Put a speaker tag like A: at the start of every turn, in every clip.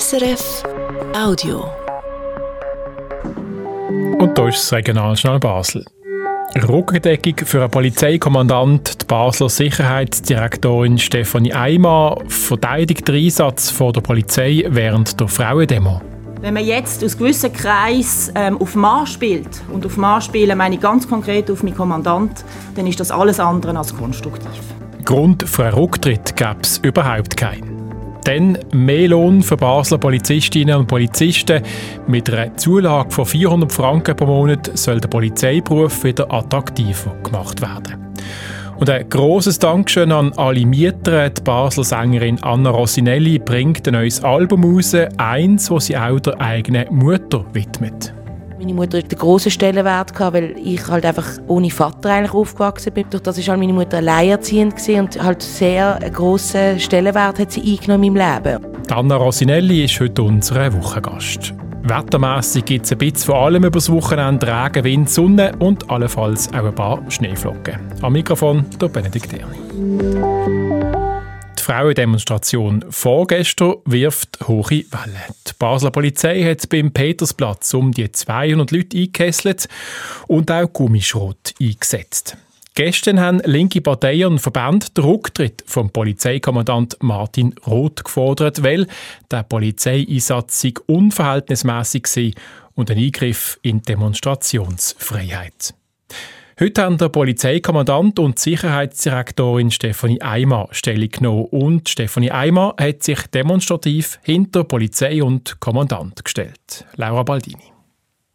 A: SRF Audio.
B: Und da ist das Regionaljournal Basel. Rückendeckung für einen Polizeikommandant, die Basler Sicherheitsdirektorin Stefanie Eimer, verteidigt den Einsatz von der Polizei während der Frauendemo.
C: Wenn man jetzt aus gewissen Kreisen ähm, auf Mann spielt, und auf Mann spielen meine ich ganz konkret auf meinen Kommandant, dann ist das alles andere als konstruktiv.
B: Grund für einen Rücktritt gäbe es überhaupt keinen. Dann mehr Lohn für Basler Polizistinnen und Polizisten. Mit einer Zulage von 400 Franken pro Monat soll der Polizeiberuf wieder attraktiver gemacht werden. Und ein grosses Dankeschön an alle Mieter. Die Basler Sängerin Anna Rossinelli bringt ein neues Album raus, eins, das sie auch der eigenen Mutter widmet.
D: Meine Mutter hat einen grossen Stellenwert, weil ich halt einfach ohne Vater eigentlich aufgewachsen bin. Durch das war halt meine Mutter alleinerziehend und halt sehr grossen Stellenwert hat sie eingenommen in meinem Leben.
B: Anna Rossinelli ist heute unser Wochengast. Wettermässig gibt es ein bisschen von allem über das Wochenende, Regen, Wind, Sonne und allenfalls auch ein paar Schneeflocken. Am Mikrofon der Benedikt Erni. Die Frauendemonstration vorgestern wirft hohe Wellen. Die Basler Polizei hat beim Petersplatz um die 200 Leute eingekesselt und auch Gummischrot eingesetzt. Gestern haben linke Parteien und Verbände den Rücktritt vom Polizeikommandant Martin Roth gefordert, weil der Polizeieinsatz unverhältnismäßig war und ein Eingriff in die Demonstrationsfreiheit. Heute haben der Polizeikommandant und Sicherheitsdirektorin Stefanie Eimer Stellung genommen und Stefanie Eimer hat sich demonstrativ hinter Polizei und Kommandant gestellt. Laura Baldini.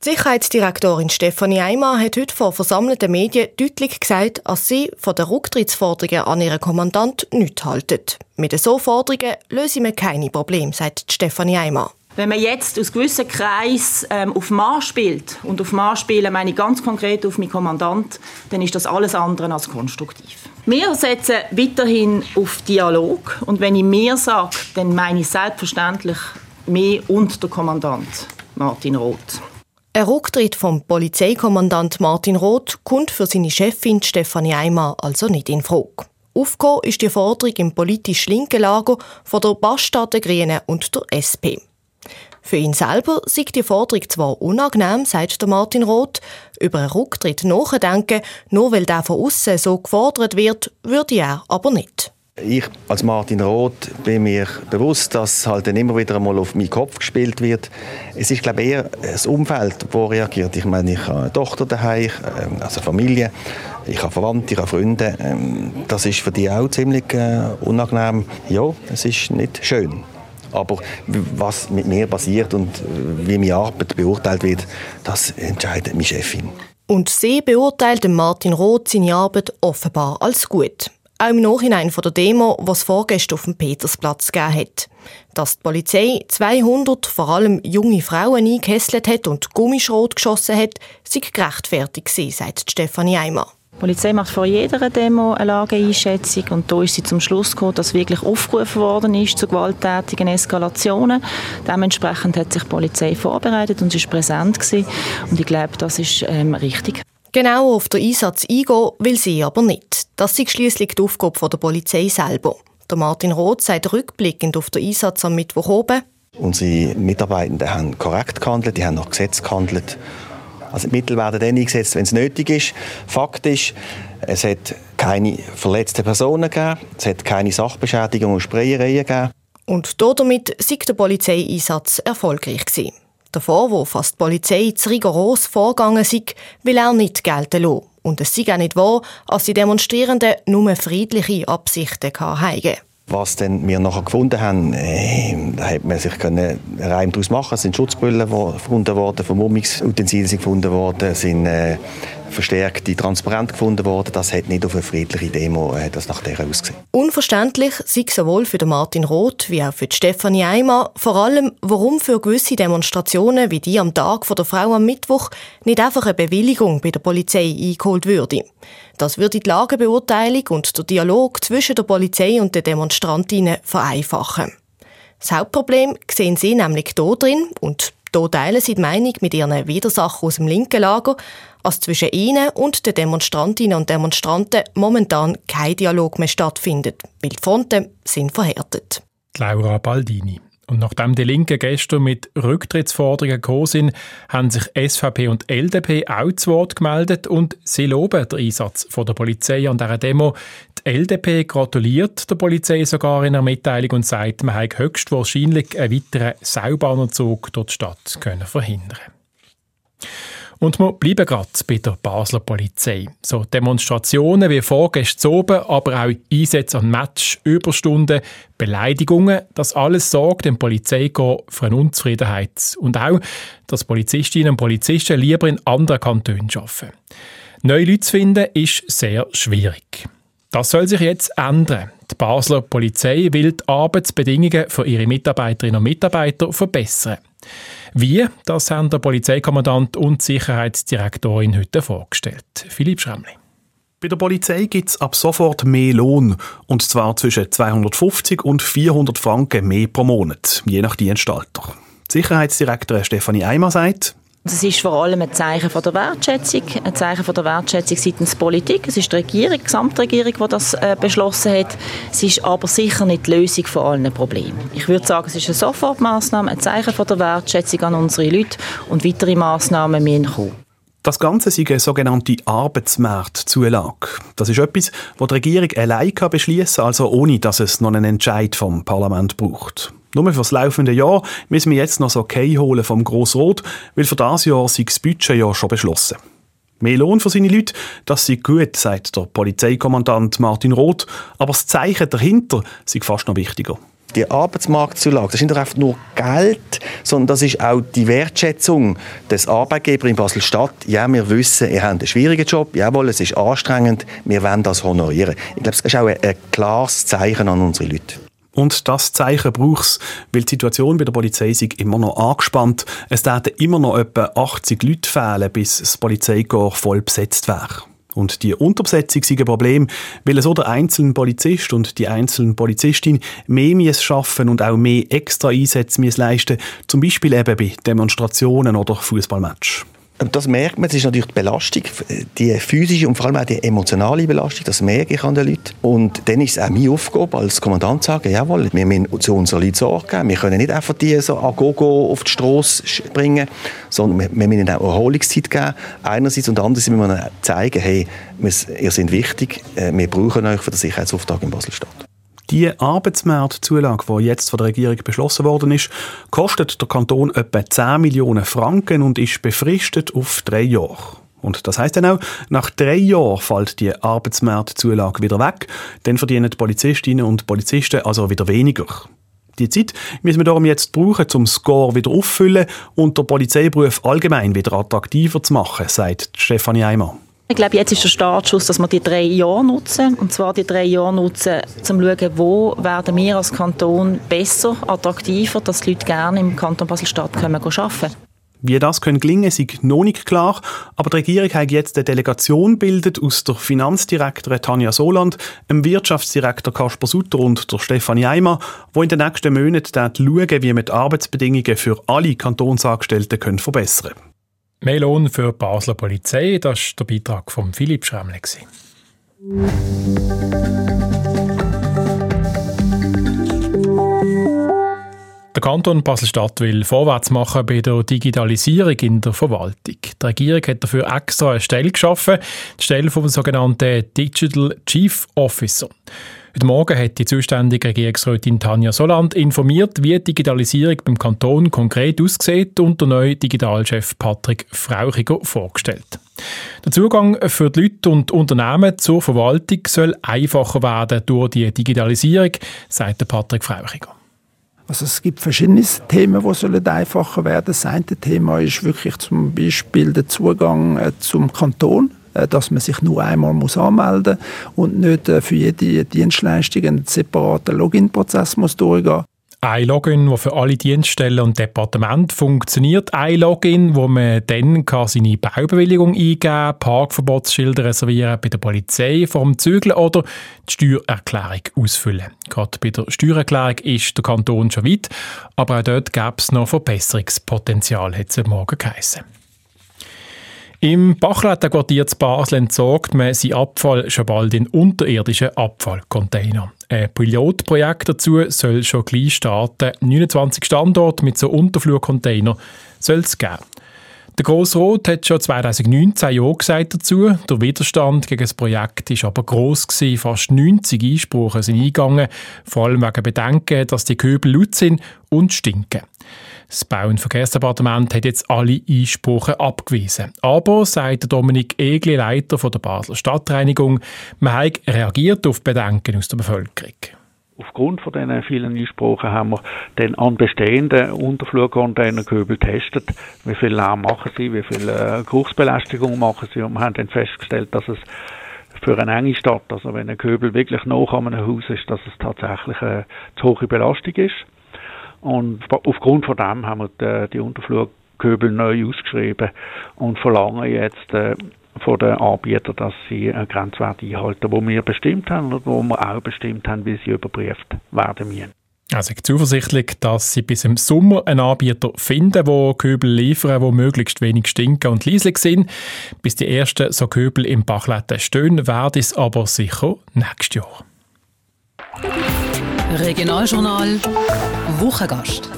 E: Die Sicherheitsdirektorin Stefanie Eimer hat heute vor versammelten Medien deutlich gesagt, dass sie von den Rücktrittsforderungen an ihren Kommandant nichts halten. Mit so Forderungen lösen wir keine Probleme, sagt Stefanie Eimer.
C: Wenn man jetzt aus gewissen Kreisen ähm, auf Mann spielt, und auf Mann spielen meine ich ganz konkret auf meinen Kommandant, dann ist das alles andere als konstruktiv. Wir setzen weiterhin auf Dialog. Und wenn ich «mir» sage, dann meine ich selbstverständlich «mir» und der Kommandant Martin Roth.
E: Ein Rücktritt vom Polizeikommandant Martin Roth kommt für seine Chefin Stefanie Eimer also nicht in Frage. Aufgekommen ist die Forderung im politisch linken Lager von der Bastard der Grünen und der SP. Für ihn selber sei die Forderung zwar unangenehm, sagt Martin Roth, über einen Rücktritt nachdenken, nur weil der von außen so gefordert wird, würde er aber nicht.
F: Ich als Martin Roth bin mir bewusst, dass halt dann immer wieder einmal auf meinen Kopf gespielt wird. Es ist glaube ich eher das Umfeld, das reagiert. Ich meine, ich habe eine Tochter daheim, ähm, also Familie, ich habe Verwandte, ich habe Freunde. Ähm, das ist für die auch ziemlich äh, unangenehm. Ja, es ist nicht schön. Aber was mit mir passiert und wie meine Arbeit beurteilt wird, das entscheidet meine Chefin.
E: Und sie beurteilt Martin Roth seine Arbeit offenbar als gut. Auch im Nachhinein von der Demo, was vorgestern auf dem Petersplatz gegeben hat. Dass die Polizei 200 vor allem junge Frauen eingekesselt hat und Gummischrot geschossen hat, sei gerechtfertigt sagt Stefanie Eimer.
C: Die Polizei macht vor jeder Demo eine Lageeinschätzung und da ist sie zum Schluss gekommen, dass wirklich aufgerufen worden ist zu gewalttätigen Eskalationen. Dementsprechend hat sich die Polizei vorbereitet und ist präsent gewesen. und ich glaube, das ist ähm, richtig.
E: Genau auf den Einsatz eingehen will sie aber nicht. Das ist schließlich die Aufgabe der Polizei selber. Der Martin Roth sagt rückblickend auf den Einsatz am Mittwoch oben.
F: Unsere Mitarbeitenden haben korrekt gehandelt, die haben nach Gesetz gehandelt also die Mittel werden dann eingesetzt, wenn es nötig ist. Fakt ist, es hat keine verletzten Personen gegeben, es hat keine Sachbeschädigungen und Sprayereien gegeben.
E: Und damit sei der Polizeieinsatz erfolgreich gewesen. Der Vorwurf, dass die Polizei zu rigoros vorgegangen sei, will er nicht gelten lassen. Und es sei auch nicht wahr, dass die Demonstrierenden nur friedliche Absichten hatten.
F: Was denn wir nachher gefunden haben, äh, da hat man sich einen Reim daraus machen Es sind Schutzbrillen gefunden worden, Vermummungsutensilien gefunden worden, sind äh, verstärkte Transparente gefunden worden. Das hat nicht auf eine friedliche Demo äh, das nach der ausgesehen.
E: Unverständlich sei sowohl für Martin Roth wie auch für Stefanie Eimer, vor allem, warum für gewisse Demonstrationen wie die am Tag der Frau am Mittwoch nicht einfach eine Bewilligung bei der Polizei eingeholt würde. Das würde die Lagebeurteilung und der Dialog zwischen der Polizei und den Demonstrantinnen vereinfachen. Das Hauptproblem sehen sie nämlich hier drin und hier teilen sie die Meinung mit ihren Widersachern aus dem linken Lager, dass zwischen ihnen und den Demonstrantinnen und Demonstranten momentan kein Dialog mehr stattfindet, weil die Fronten sind verhärtet.
B: Laura Baldini. Und nachdem die Linken gestern mit Rücktrittsforderungen gekommen sind, haben sich SVP und LDP auch zu Wort gemeldet und sie loben den Einsatz von der Polizei an dieser Demo. Die LDP gratuliert der Polizei sogar in einer Mitteilung und sagt, man habe höchstwahrscheinlich einen weiteren Saubahnenzug durch die Stadt können verhindern und wir bleiben gerade bei der Basler Polizei. So Demonstrationen wie vorgestern oben, aber auch Einsätze an Match, Überstunden, Beleidigungen, das alles sorgt dem Polizeikorps für eine Unzufriedenheit. Und auch, dass Polizistinnen und Polizisten lieber in anderen Kantonen arbeiten. Neue Leute zu finden, ist sehr schwierig. Das soll sich jetzt ändern. Die Basler Polizei will die Arbeitsbedingungen für ihre Mitarbeiterinnen und Mitarbeiter verbessern. Wie, das haben der Polizeikommandant und Sicherheitsdirektorin heute vorgestellt. Philipp Schremli.
G: Bei der Polizei gibt es ab sofort mehr Lohn, und zwar zwischen 250 und 400 Franken mehr pro Monat, je nach Dienstalter. Die Sicherheitsdirektorin Stefanie Eimer sagt,
C: das ist vor allem ein Zeichen von der Wertschätzung, ein Zeichen von der Wertschätzung seitens der Politik. Es ist die Regierung, die Gesamtregierung, die das äh, beschlossen hat. Es ist aber sicher nicht die Lösung von allen Problemen. Ich würde sagen, es ist eine Sofortmaßnahme, ein Zeichen von der Wertschätzung an unsere Leute und weitere Massnahmen müssen kommen.
G: Das Ganze ist eine sogenannte Arbeitsmarktzulage. Das ist etwas, was die Regierung allein beschließen kann, also ohne dass es noch einen Entscheid vom Parlament braucht. Nur für das laufende Jahr müssen wir jetzt noch so okay holen vom Grossrot, weil für das Jahr sei das Budget ja schon beschlossen. Mehr Lohn für seine Leute, das sei gut, sagt der Polizeikommandant Martin Roth, aber das Zeichen dahinter sei fast noch wichtiger.
F: Die Arbeitsmarktzulage, das ist nicht einfach nur Geld, sondern das ist auch die Wertschätzung des Arbeitgebers in Basel-Stadt. Ja, wir wissen, ihr habt einen schwierigen Job, jawohl, es ist anstrengend, wir wollen das honorieren. Ich glaube, es ist auch ein, ein klares Zeichen an unsere Leute.
G: Und das Zeichen braucht es, weil die Situation bei der Polizei ist immer noch angespannt. Es werden immer noch etwa 80 Leute fehlen, bis das Polizeikorps voll besetzt wäre. Und die Unterbesetzung ist ein Problem, weil so der einzelne Polizist und die einzelne Polizistin mehr schaffen und auch mehr extra Einsätze leisten zum Beispiel eben bei Demonstrationen oder Fußballmatches.
F: Das merkt man, das ist natürlich die Belastung, die physische und vor allem auch die emotionale Belastung, das merke ich an den Leuten. Und dann ist es auch meine Aufgabe als Kommandant zu sagen, jawohl, wir müssen zu unseren Leuten Sorge geben. Wir können nicht einfach die so an Gogo auf die Straße bringen, sondern wir, müssen ihnen auch Erholungszeit geben. Einerseits und andererseits müssen wir zeigen, hey, ihr seid wichtig, äh, wir brauchen euch für den Sicherheitsauftrag in Basel-Stadt.
G: Die Arbeitsmarktzulage, die jetzt von der Regierung beschlossen worden ist, kostet der Kanton etwa 10 Millionen Franken und ist befristet auf drei Jahre. Und das heißt dann auch, nach drei Jahren fällt die Arbeitsmarktzulage wieder weg, dann verdienen die Polizistinnen und Polizisten also wieder weniger. Die Zeit müssen wir darum jetzt brauchen, um Score wieder auffüllen und der Polizeiberuf allgemein wieder attraktiver zu machen, sagt Stefanie Eimer.
C: Ich glaube, jetzt ist der Startschuss, dass wir die drei Jahre nutzen. Und zwar die drei Jahre nutzen, um zu schauen, wo werden wir als Kanton besser, attraktiver, dass die Leute gerne im Kanton Basel-Stadt arbeiten
G: wie das können gelingen, ist noch nicht klar, aber die Regierung hat jetzt eine Delegation bildet aus der Finanzdirektorin Tanja Soland, dem Wirtschaftsdirektor Kasper Sutter und der Stefanie Eimer, wo in den nächsten Monaten schauen, wie wir die Arbeitsbedingungen für alle Kantonsangestellten können verbessern können.
B: Mehr Lohn für die Basler Polizei, das war der Beitrag von Philipp Schremle. Der Kanton Basel-Stadt will vorwärts machen bei der Digitalisierung in der Verwaltung. Die Regierung hat dafür extra eine Stelle geschaffen, die Stelle vom sogenannten Digital Chief Officer. Heute Morgen hat die zuständige Regierungsrätin Tanja Soland informiert, wie die Digitalisierung beim Kanton konkret aussieht und der neue Digitalchef Patrick Frauchiger vorgestellt. Der Zugang für die Leute und Unternehmen zur Verwaltung soll einfacher werden durch die Digitalisierung, sagt Patrick Frauchiger.
H: Also es gibt verschiedene Themen, die sollen einfacher werden. Das eine Thema ist wirklich zum Beispiel der Zugang äh, zum Kanton. Äh, dass man sich nur einmal muss anmelden und nicht äh, für jede Dienstleistung einen separaten Login-Prozess muss durchgehen
B: ein Login, das für alle Dienststellen und Departemente funktioniert. Ein Login, wo man dann kann seine Baubewilligung eingeben kann, Parkverbotsschilder reservieren bei der Polizei vor dem Zügeln oder die Steuererklärung ausfüllen. Gerade bei der Steuererklärung ist der Kanton schon weit, aber auch dort gäbe es noch Verbesserungspotenzial, hat es morgen geheißen. Im Bachleiter Quartier zu Basel entsorgt man seinen Abfall schon bald in unterirdischen Abfallcontainer. Ein Pilotprojekt dazu soll schon gleich starten. 29 Standorte mit so Unterflurcontainer soll es geben. Der Grossrot hat schon 2019 Ja gesagt dazu. Der Widerstand gegen das Projekt war aber gross. Fast 90 Einsprachen sind eingegangen, vor allem wegen Bedenken, dass die Köbel laut sind und stinken. Das Bau- und Verkehrsdepartement hat jetzt alle Einsprachen abgewiesen. Aber, sagt Dominik Egli, Leiter der Basler Stadtreinigung, man hat reagiert auf Bedenken aus der Bevölkerung.
I: Aufgrund von diesen vielen Einsprachen haben wir dann an bestehenden Unterflurcontainerkübel getestet, wie viel Lärm machen sie, wie viel äh, Geruchsbelästigung machen sie und wir haben dann festgestellt, dass es für eine enge Stadt, also wenn ein Köbel wirklich noch an einem Haus ist, dass es tatsächlich eine zu hohe Belastung ist. Und aufgrund von dem haben wir die, die Unterflurköbel neu ausgeschrieben und verlangen jetzt äh, von den Anbietern, dass sie einen Grenzwert einhalten, wo wir bestimmt haben und wo wir auch bestimmt haben, wie sie überprüft werden müssen.
B: Also ich bin zuversichtlich, dass Sie bis im Sommer einen Anbieter finden, der Köbel liefern, die möglichst wenig stinken und leislich sind. Bis die ersten so Köbel im Bachletten stehen, werden es aber sicher nächstes Jahr.
A: Regionaljournal Wochengast.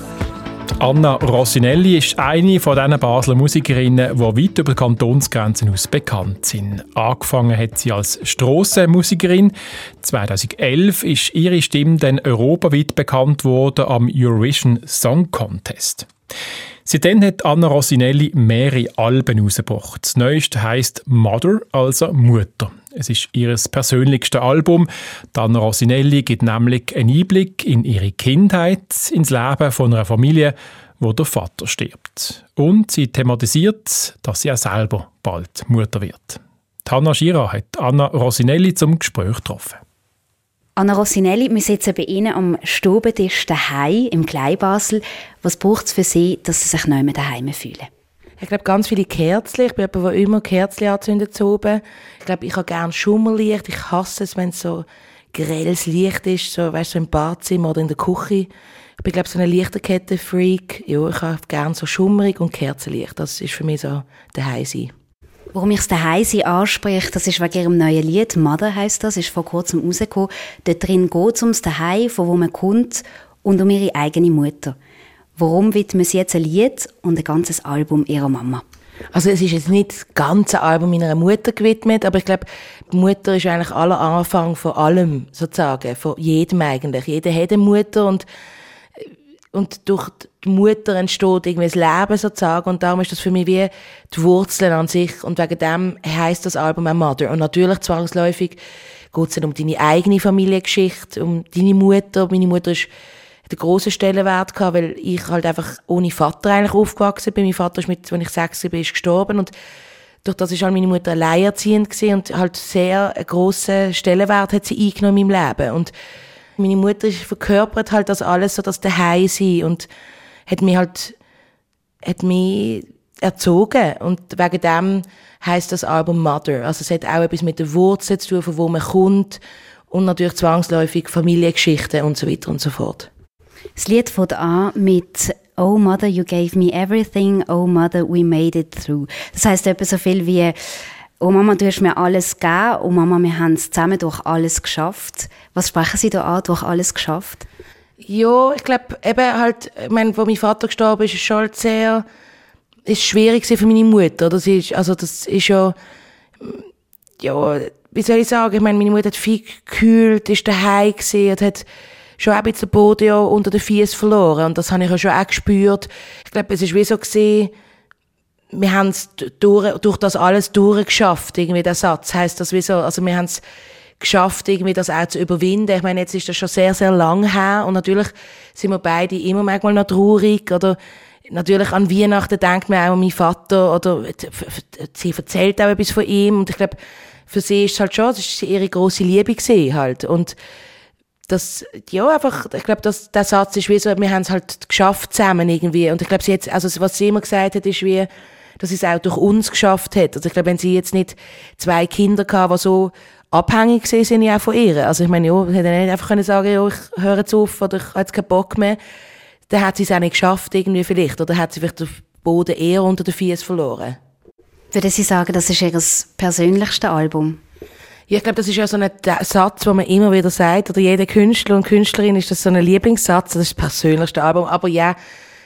B: Anna Rossinelli ist eine von diesen Basler Musikerinnen, die weit über die Kantonsgrenzen hinaus bekannt sind. Angefangen hat sie als Strassenmusikerin. 2011 ist ihre Stimme dann europaweit bekannt worden am Eurovision Song Contest. Seitdem hat Anna Rossinelli mehrere Alben herausgebracht. Das neueste heisst Mother, also Mutter. Es ist ihr persönlichstes Album. Anna Rossinelli gibt nämlich einen Einblick in ihre Kindheit, ins Leben von einer Familie, wo der Vater stirbt. Und sie thematisiert, dass sie auch selber bald Mutter wird. Hanna Schira hat Anna Rossinelli zum Gespräch getroffen.
J: Anna Rossinelli, wir sitzen bei Ihnen am Stubentisch daheim im Kleinbasel. Was braucht es für Sie, dass Sie sich mehr daheim fühlen?
D: Ich glaube, ganz viele Kerzen. Ich bin jemand, der immer Kerzen anzündet zu oben. Ich glaube, ich habe gerne Schummerlicht. Ich hasse es, wenn es so grelles Licht ist, so, weißt, so im Badzimmer oder in der Küche. Ich bin, glaube so ein Lichterkette-Freak. Ja, ich habe gerne so schummerig und Kerzenlicht. Das ist für mich so daheim sein.
J: Warum ich es daheim sie anspreche, das ist wegen ihrem neuen Lied. Mother heißt das, ist vor kurzem rausgekommen. Dort drin geht es ums Daheim, von wo man kommt und um ihre eigene Mutter. Warum widmen sie jetzt ein Lied und ein ganzes Album ihrer Mama?
D: Also es ist jetzt nicht das ganze Album meiner Mutter gewidmet, aber ich glaube, die Mutter ist eigentlich aller Anfang von allem, sozusagen, von jedem eigentlich. Jeder hat eine Mutter und und durch die Mutter entsteht irgendwie das Leben sozusagen und darum ist das für mich wie die Wurzeln an sich und wegen dem heißt das Album auch Mother und natürlich zwangsläufig geht es dann um deine eigene Familiengeschichte, um deine Mutter. Meine Mutter ist den grossen Stellenwert gehabt, weil ich halt einfach ohne Vater eigentlich aufgewachsen bin. Mein Vater ist mit, als ich sechs war, ist gestorben und durch das ist halt meine Mutter alleinerziehend gewesen und halt sehr einen grossen Stellenwert hat sie eingenommen in meinem Leben und meine Mutter verkörpert halt das alles so, das daheim sein und hat mich halt, hat mich erzogen und wegen dem heißt das Album Mother. Also es hat auch etwas mit der Wurzel zu tun, von wo man kommt und natürlich zwangsläufig Familiengeschichten und so weiter und so fort.
J: Das Lied fängt an mit Oh Mother, you gave me everything. Oh Mother, we made it through. Das heißt etwas so viel wie Oh Mama, du hast mir alles gegeben. Oh Mama, wir haben es zusammen durch alles geschafft. Was sprechen Sie da an, durch alles geschafft?
D: Ja, ich glaube, eben halt, ich meine, wo mein Vater gestorben ist, ist schon halt sehr, ist schwierig für meine Mutter. Das ist, also das ist ja, ja, wie soll ich sagen, ich meine, meine Mutter hat viel gekühlt, ist daheim gewesen und hat schon ein bisschen den Boden ja unter den Füßen verloren. Und das habe ich ja schon auch gespürt. Ich glaube, es ist wie so gesehen, wir haben es durch, durch das alles durchgeschafft, irgendwie der Satz. Heißt das wie so, also wir haben es geschafft, irgendwie das auch zu überwinden. Ich meine, jetzt ist das schon sehr, sehr lang her und natürlich sind wir beide immer manchmal noch traurig oder natürlich an Weihnachten denkt man auch an meinen Vater oder sie erzählt auch etwas von ihm und ich glaube, für sie ist es halt schon, das ist ihre große Liebe gesehen halt und das, ja, einfach, ich glaube, das, der Satz ist wie so, wir haben es halt geschafft zusammen irgendwie und ich glaube, sie jetzt, also was sie immer gesagt hat, ist wie, dass sie es auch durch uns geschafft hat. Also ich glaube, wenn sie jetzt nicht zwei Kinder gehabt, die so abhängig sind, sind ja auch von ihr. Also ich meine, ja, sie hätte nicht einfach können sagen, ja, ich höre jetzt auf oder ich habe jetzt keinen Bock mehr. Dann hat sie es auch nicht geschafft irgendwie vielleicht oder hat sie vielleicht den Boden eher unter den Füßen verloren.
J: Würden Sie sagen, das ist Ihr persönlichstes Album?
D: Ja, ich glaube, das ist ja so ein Satz, den man immer wieder sagt, oder jeder Künstler und Künstlerin ist das so ein Lieblingssatz, das ist das persönlichste Album. Aber ja,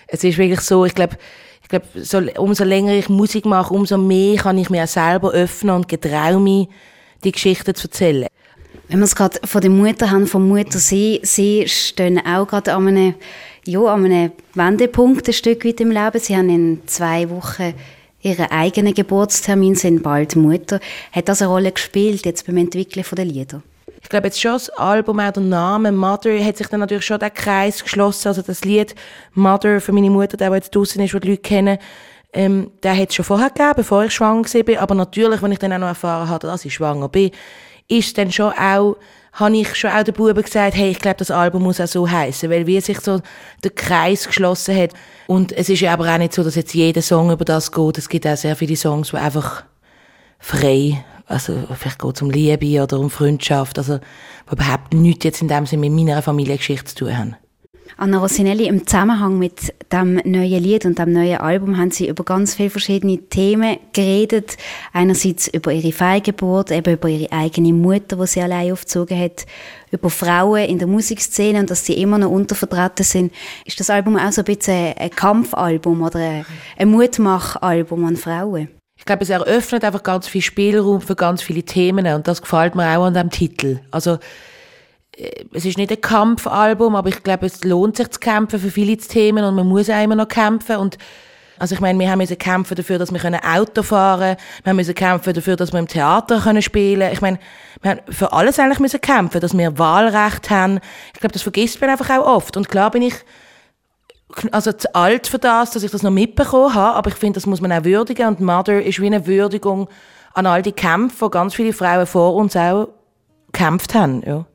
D: es ist wirklich so, ich glaube, ich glaube, so, umso länger ich Musik mache, umso mehr kann ich mir auch selber öffnen und getraue mich, die Geschichten zu erzählen.
J: Wenn wir es gerade von der Mutter haben, vom Muttersee, sie stehen auch gerade an einem, ja, an einem Wendepunkt ein Stück weit im Leben. Sie haben in zwei Wochen ihren eigenen Geburtstermin, sind bald Mutter. Hat das eine Rolle gespielt jetzt beim Entwickeln der Lieder?
D: Ich glaube, jetzt schon das Album, auch der Name Mother, hat sich dann natürlich schon der Kreis geschlossen. Also das Lied Mother für meine Mutter, der, jetzt draußen ist, wo die Leute kennen, ähm, der hat es schon vorher gegeben, bevor ich schwanger war. Aber natürlich, wenn ich dann auch noch erfahren habe, dass ich schwanger bin, ist dann schon auch, habe ich schon auch den Buben gesagt, hey, ich glaube, das Album muss auch so heißen, weil wie sich so der Kreis geschlossen hat. Und es ist ja aber auch nicht so, dass jetzt jeder Song über das geht. Es gibt auch sehr viele Songs, die einfach frei, also vielleicht geht es um Liebe oder um Freundschaft, also die überhaupt nichts jetzt in dem Sinne mit meiner Familiengeschichte zu tun haben.
J: Anna Rossinelli, im Zusammenhang mit dem neuen Lied und dem neuen Album haben Sie über ganz viele verschiedene Themen geredet. Einerseits über Ihre Fehlgeburt, eben über Ihre eigene Mutter, die Sie allein aufgezogen hat, über Frauen in der Musikszene und dass sie immer noch untervertreten sind. Ist das Album auch so ein bisschen ein Kampfalbum oder ein Mutmachalbum an Frauen?
D: Ich glaube, es eröffnet einfach ganz viel Spielraum für ganz viele Themen und das gefällt mir auch an dem Titel. Also es ist nicht ein Kampfalbum, aber ich glaube, es lohnt sich zu kämpfen für viele Themen und man muss auch immer noch kämpfen und also ich meine, wir haben müssen kämpfen dafür, dass wir Auto fahren können. Wir müssen kämpfen dafür, dass wir im Theater spielen können. Ich meine, wir haben für alles eigentlich müssen kämpfen, dass wir Wahlrecht haben. Ich glaube, das vergisst man einfach auch oft. Und klar bin ich also zu alt für das, dass ich das noch mitbekommen habe, aber ich finde, das muss man auch würdigen und Mother ist wie eine Würdigung an all die Kämpfe, die ganz viele Frauen vor uns auch gekämpft haben. Ja.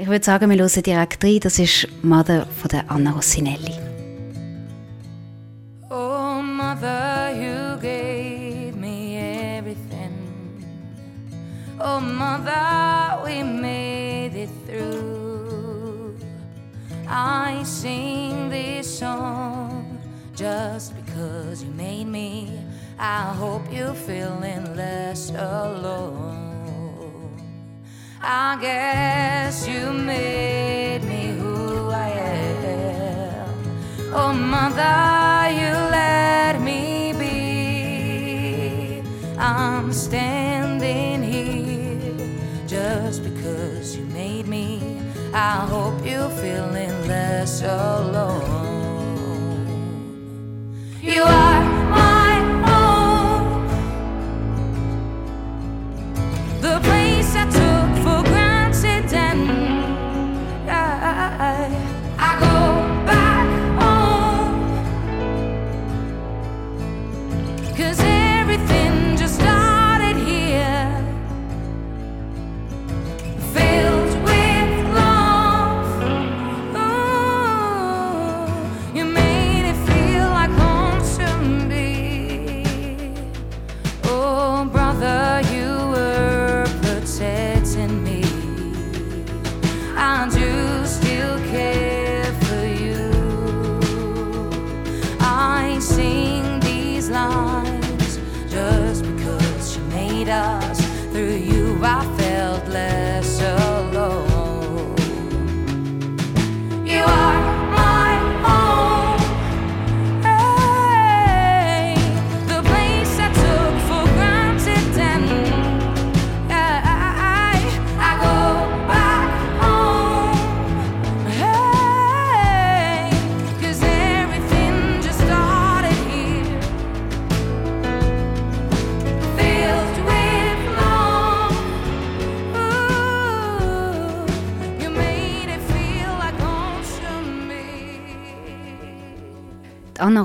J: Ich würde sagen, wir hören direkt rein. Das ist Mother von der Anna Rossinelli.
K: Oh, Mother, you gave me everything. Oh, Mother, we made it through. I sing this song just because you made me. I hope you're feeling less alone. I guess you made me who I am. Oh, mother, you let me be. I'm standing here just because you made me. I hope you're feeling less alone. You are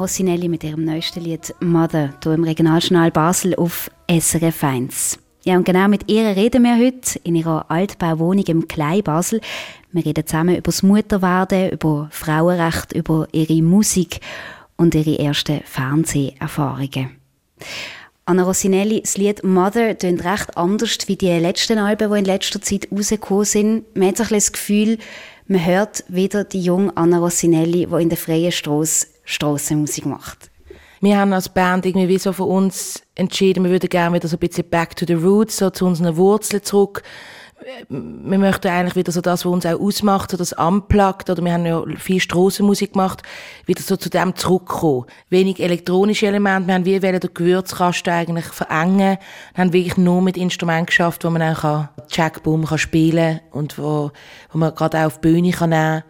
J: Rossinelli mit ihrem neuesten Lied Mother, hier im Regionaljournal Basel auf SRF 1. Ja, und genau mit ihr reden wir heute in ihrer Altbauwohnung im Klei Basel. Wir reden zusammen über das Mutterwerden, über Frauenrecht, über ihre Musik und ihre ersten Fernseherfahrungen. Anna Rossinelli, das Lied Mother tönt recht anders wie die letzten Alben, die in letzter Zeit rausgekommen sind. Man hat ein bisschen das Gefühl, man hört wieder die junge Anna Rossinelli, die in der freien Strasse Strassenmusik macht.
D: Wir haben als Band irgendwie wie so für uns entschieden, wir würden gerne wieder so ein bisschen back to the roots, so zu unseren Wurzeln zurück. Wir möchten eigentlich wieder so das, was uns auch ausmacht, so das Unplugged, oder wir haben ja viel Strassenmusik gemacht, wieder so zu dem zurückkommen. Wenig elektronische Elemente, wir haben wie wollen den Gewürzkasten eigentlich verengen, wir haben wirklich nur mit Instrumenten geschafft, wo man kann Jackboom kann spielen und wo, wo man gerade auch auf die Bühne kann nehmen.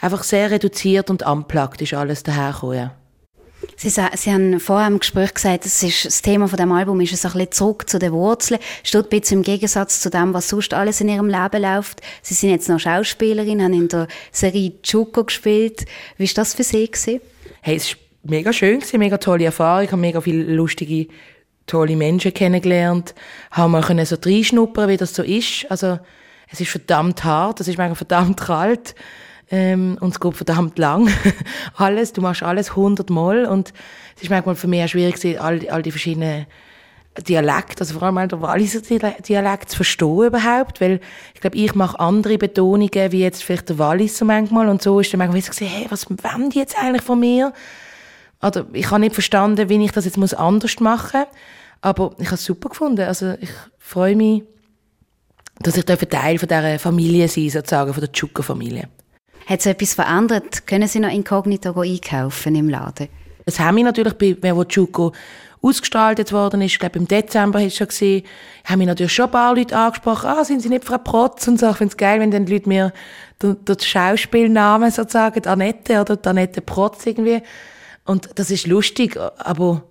D: Einfach sehr reduziert und unplugged ist alles dahergekommen, ja.
J: Sie, Sie haben vorher im Gespräch gesagt, das, ist, das Thema von dem Album ist ein bisschen zurück zu den Wurzeln. Steht ein bisschen im Gegensatz zu dem, was sonst alles in Ihrem Leben läuft. Sie sind jetzt noch Schauspielerin, haben in der Serie Chuko gespielt. Wie war das für Sie? Gewesen?
D: Hey, es war mega schön, gewesen, mega tolle Erfahrung, ich habe mega viele lustige, tolle Menschen kennengelernt, habe mal können so reinschnuppern, wie das so ist. Also, es ist verdammt hart, es ist manchmal verdammt kalt, ähm, und es geht verdammt lang. alles, du machst alles hundertmal und es ist manchmal für mich auch schwierig gewesen, all, all die verschiedenen Dialekt, also vor allem auch der Walliser Dialekt- zu verstehen überhaupt, weil ich glaube, ich mache andere Betonungen, wie jetzt vielleicht der Walliser manchmal und so ist dann manchmal so gesehen, hey, was wollen die jetzt eigentlich von mir? Oder ich habe nicht verstanden, wie ich das jetzt anders machen muss, aber ich habe es super gefunden, also ich freue mich, dass ich Teil von dieser Familie sein sozusagen, von der Tschucker-Familie.
J: Hat sich etwas verändert? Können Sie noch inkognito einkaufen im Laden?
D: Das haben wir natürlich, bei, wenn wo Chuko ausgestrahlt worden ist, ich glaube im Dezember ist schon gesehen, haben wir natürlich schon ein paar Leute angesprochen, ah, sind Sie nicht Frau Protz und so. Ich finde es geil, wenn dann die Leute mir den, den Schauspielnamen sozusagen, die Annette oder die Annette Protz irgendwie. Und das ist lustig, aber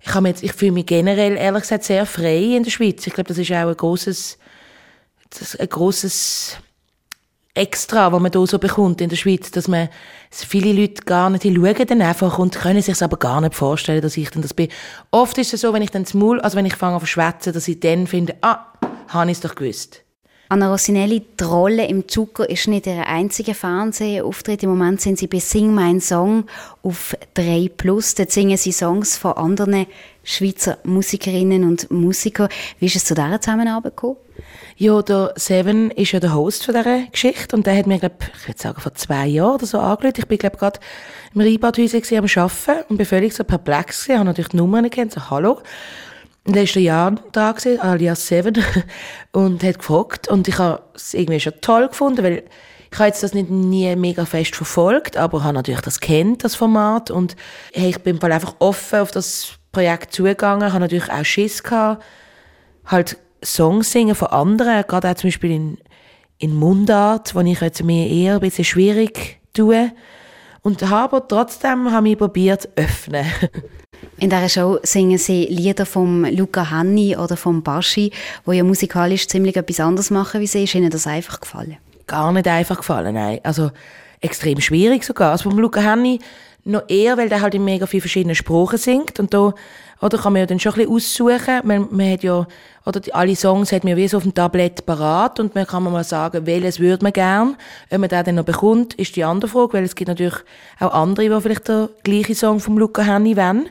D: ich, habe ich fühle mich generell, ehrlich gesagt, sehr frei in der Schweiz. Ich glaube, das ist auch ein großes, ein großes Extra, was man hier so bekommt in der Schweiz, dass man, viele Leute gar nicht, schauen dann einfach und können sich aber gar nicht vorstellen, dass ich dann das bin. Oft ist es so, wenn ich dann das Maul, also wenn ich fange an zu schwätzen, dass ich dann finde, ah, habe ich es doch gewusst.
J: Anna Rossinelli, die Rolle im Zucker ist nicht Ihr einziger Fernsehauftritt. Im Moment sind Sie bei Sing Mein Song auf 3 Plus. Dort singen Sie Songs von anderen Schweizer Musikerinnen und Musikern. Wie ist es zu dieser Zusammenarbeit gekommen?
D: Ja, der Seven ist ja der Host von dieser Geschichte und der hat mir, glaub, ich würde sagen, vor zwei Jahren oder so angerufen. Ich bin, glaube gerade im gewesen, am Arbeiten und bin völlig so perplex gewesen, habe natürlich die Nummer nicht gekannt, so «Hallo». Ist der Jan da gewesen, alias Seven, und hat gefragt und ich habe es irgendwie schon toll gefunden, weil ich habe jetzt das nicht nie mega fest verfolgt, aber habe natürlich das kennt, das Format und hey, ich bin im einfach offen auf das Projekt zugegangen, habe natürlich auch Schiss gehabt, halt Songs singen von anderen, gerade auch zum Beispiel in, in Mundart, wo ich jetzt mir eher ein bisschen schwierig tue. Und habe trotzdem habe ich probiert zu öffnen.
J: In dieser Show singen Sie Lieder vom Luca Hanni oder vom Baschi, wo ja musikalisch ziemlich etwas anderes machen wie Sie. Ist Ihnen das einfach gefallen?
D: Gar nicht einfach gefallen, nein. Also extrem schwierig sogar. Also beim Luca Henny noch eher, weil der halt in mega vielen verschiedenen Sprachen singt und da oder kann man ja dann schon ein bisschen aussuchen. Man, man hat ja, oder die, alle Songs hat man wie so auf dem Tablett parat und man kann mal sagen, welches würde man gern. Ob man den dann noch bekommt, ist die andere Frage, weil es gibt natürlich auch andere, die vielleicht den gleichen Song vom Luca Henny wollen.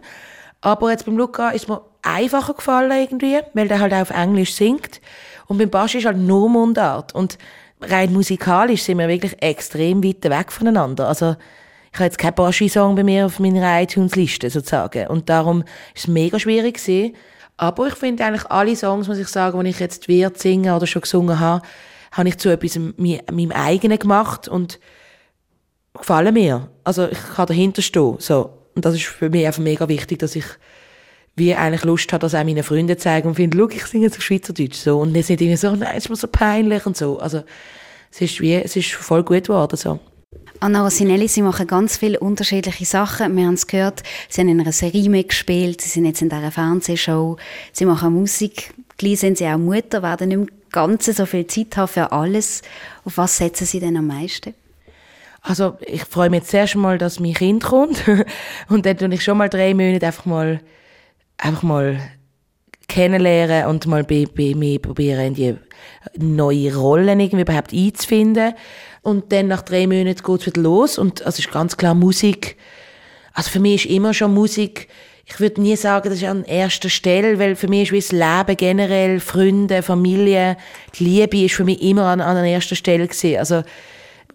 D: Aber jetzt beim Luca ist mir einfacher gefallen irgendwie, weil der halt auch auf Englisch singt. Und beim Basch ist halt nur Mundart. Und rein musikalisch sind wir wirklich extrem weit weg voneinander. Also, ich habe jetzt keinen Baschi-Song bei mir auf meiner iTunes-Liste sozusagen. Und darum ist es mega schwierig gewesen. Aber ich finde eigentlich alle Songs, muss ich sagen, die ich jetzt wird singen oder schon gesungen habe, habe ich zu etwas meinem eigenen gemacht und gefallen mir. Also ich kann dahinter stehen. So. Und das ist für mich einfach mega wichtig, dass ich wie eigentlich Lust habe, das auch meinen Freunden zu zeigen und finde, schau, ich singe jetzt auf Schweizerdeutsch. So. Und nicht irgendwie so, nein, es ist mir so peinlich und so. Also es ist wie, es ist voll gut geworden. So.
J: Anna Rossinelli, Sie machen ganz viele unterschiedliche Sachen. Wir haben es gehört, Sie haben in einer Serie mitgespielt, Sie sind jetzt in dieser Fernsehshow, Sie machen Musik, gleich sind Sie auch Mutter, werden nicht mehr ganz so viel Zeit haben für alles. Auf was setzen Sie denn am meisten?
D: Also ich freue mich jetzt zuerst mal, dass mein Kind kommt und dann tue ich schon mal drei Monate einfach mal einfach mal kennenlernen und mal bei, bei mir die neue Rollen irgendwie überhaupt einzufinden. Und dann nach drei Monaten geht's wieder los und also ist ganz klar Musik. Also für mich ist immer schon Musik, ich würde nie sagen, das ist an erster Stelle, weil für mich ist das Leben generell, Freunde, Familie, die Liebe ist für mich immer an, an erster Stelle gewesen. Also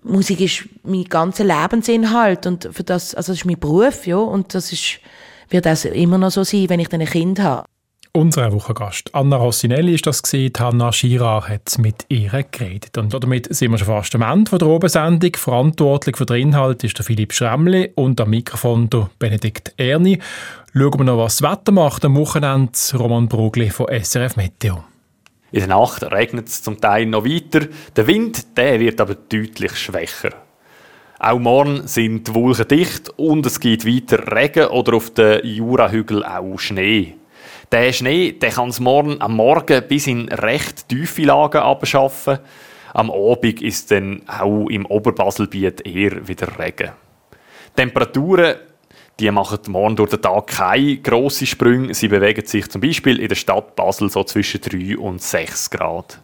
D: Musik ist mein ganzer Lebensinhalt und für das, also das ist mein Beruf, ja, und das ist
L: wird das immer noch so sein, wenn ich dann ein Kind habe.
B: Unser Wochengast Anna Rossinelli ist das gesehen. Hanna Schirach hat mit ihr geredet. Und damit sind wir schon fast am Ende der Obensendung. Verantwortlich für den Inhalt ist der Philipp Schremli und am Mikrofon der Benedikt Erni. Schauen wir noch, was das Wetter macht am Wochenende. Roman Brogli von SRF Meteo.
M: In der Nacht regnet es zum Teil noch weiter. Der Wind der wird aber deutlich schwächer. Auch morgen sind die Wolken dicht und es gibt weiter Regen oder auf den Jurahügeln auch Schnee. Der Schnee der kann es morgen am Morgen bis in recht tiefe Lagen abschaffen. Am Abend ist dann auch im Oberbaselbiet eher wieder Regen. Temperaturen die machen morgen durch den Tag keine grossen Sprünge. Sie bewegen sich zum Beispiel in der Stadt Basel so zwischen 3 und 6 Grad.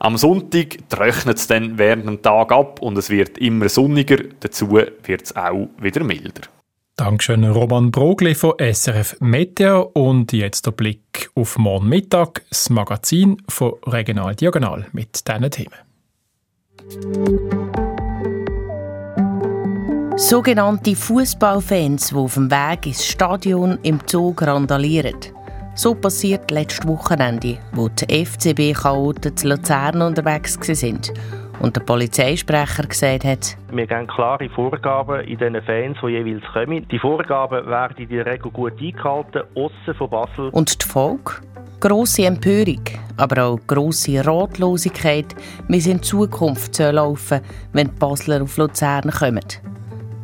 M: Am Sonntag trocknet es dann während dem Tag ab und es wird immer sonniger. Dazu wird es auch wieder milder.
B: Dankeschön, Roman Brogli von SRF Meteo. Und jetzt der Blick auf morgen Mittag, das Magazin von Regional Diagonal mit diesen Themen.
L: Sogenannte Fußballfans, die auf dem Weg ins Stadion im Zug randalieren. So passiert letztes Wochenende, wo die FCB-Chaoten zu Luzern unterwegs waren und der Polizeisprecher gesagt hat,
N: wir geben klare Vorgaben in den Fans, die jeweils kommen. Die Vorgaben werden in der Regel gut eingehalten, aussen von Basel.
L: Und die Folge? Grosse Empörung, aber auch grosse Ratlosigkeit, wie es in Zukunft soll laufen wenn die Basler auf Luzern kommen.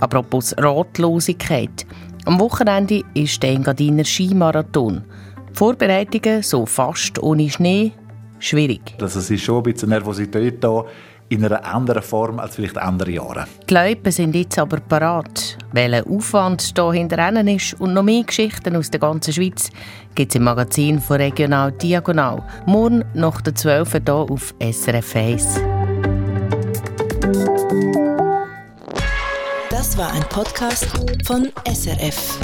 L: Apropos Ratlosigkeit. Am Wochenende ist der Engadiner Skimarathon. Vorbereitungen so fast ohne Schnee schwierig.
O: Also es ist schon ein bisschen Nervosität da in einer anderen Form als vielleicht andere Jahre.
L: Die Leute sind jetzt aber parat. Welcher Aufwand hier hinter ist und noch mehr Geschichten aus der ganzen Schweiz gibt es im Magazin von Regional Diagonal. Morgen nach der 12 hier auf SRF 1.
A: Das war ein Podcast von SRF.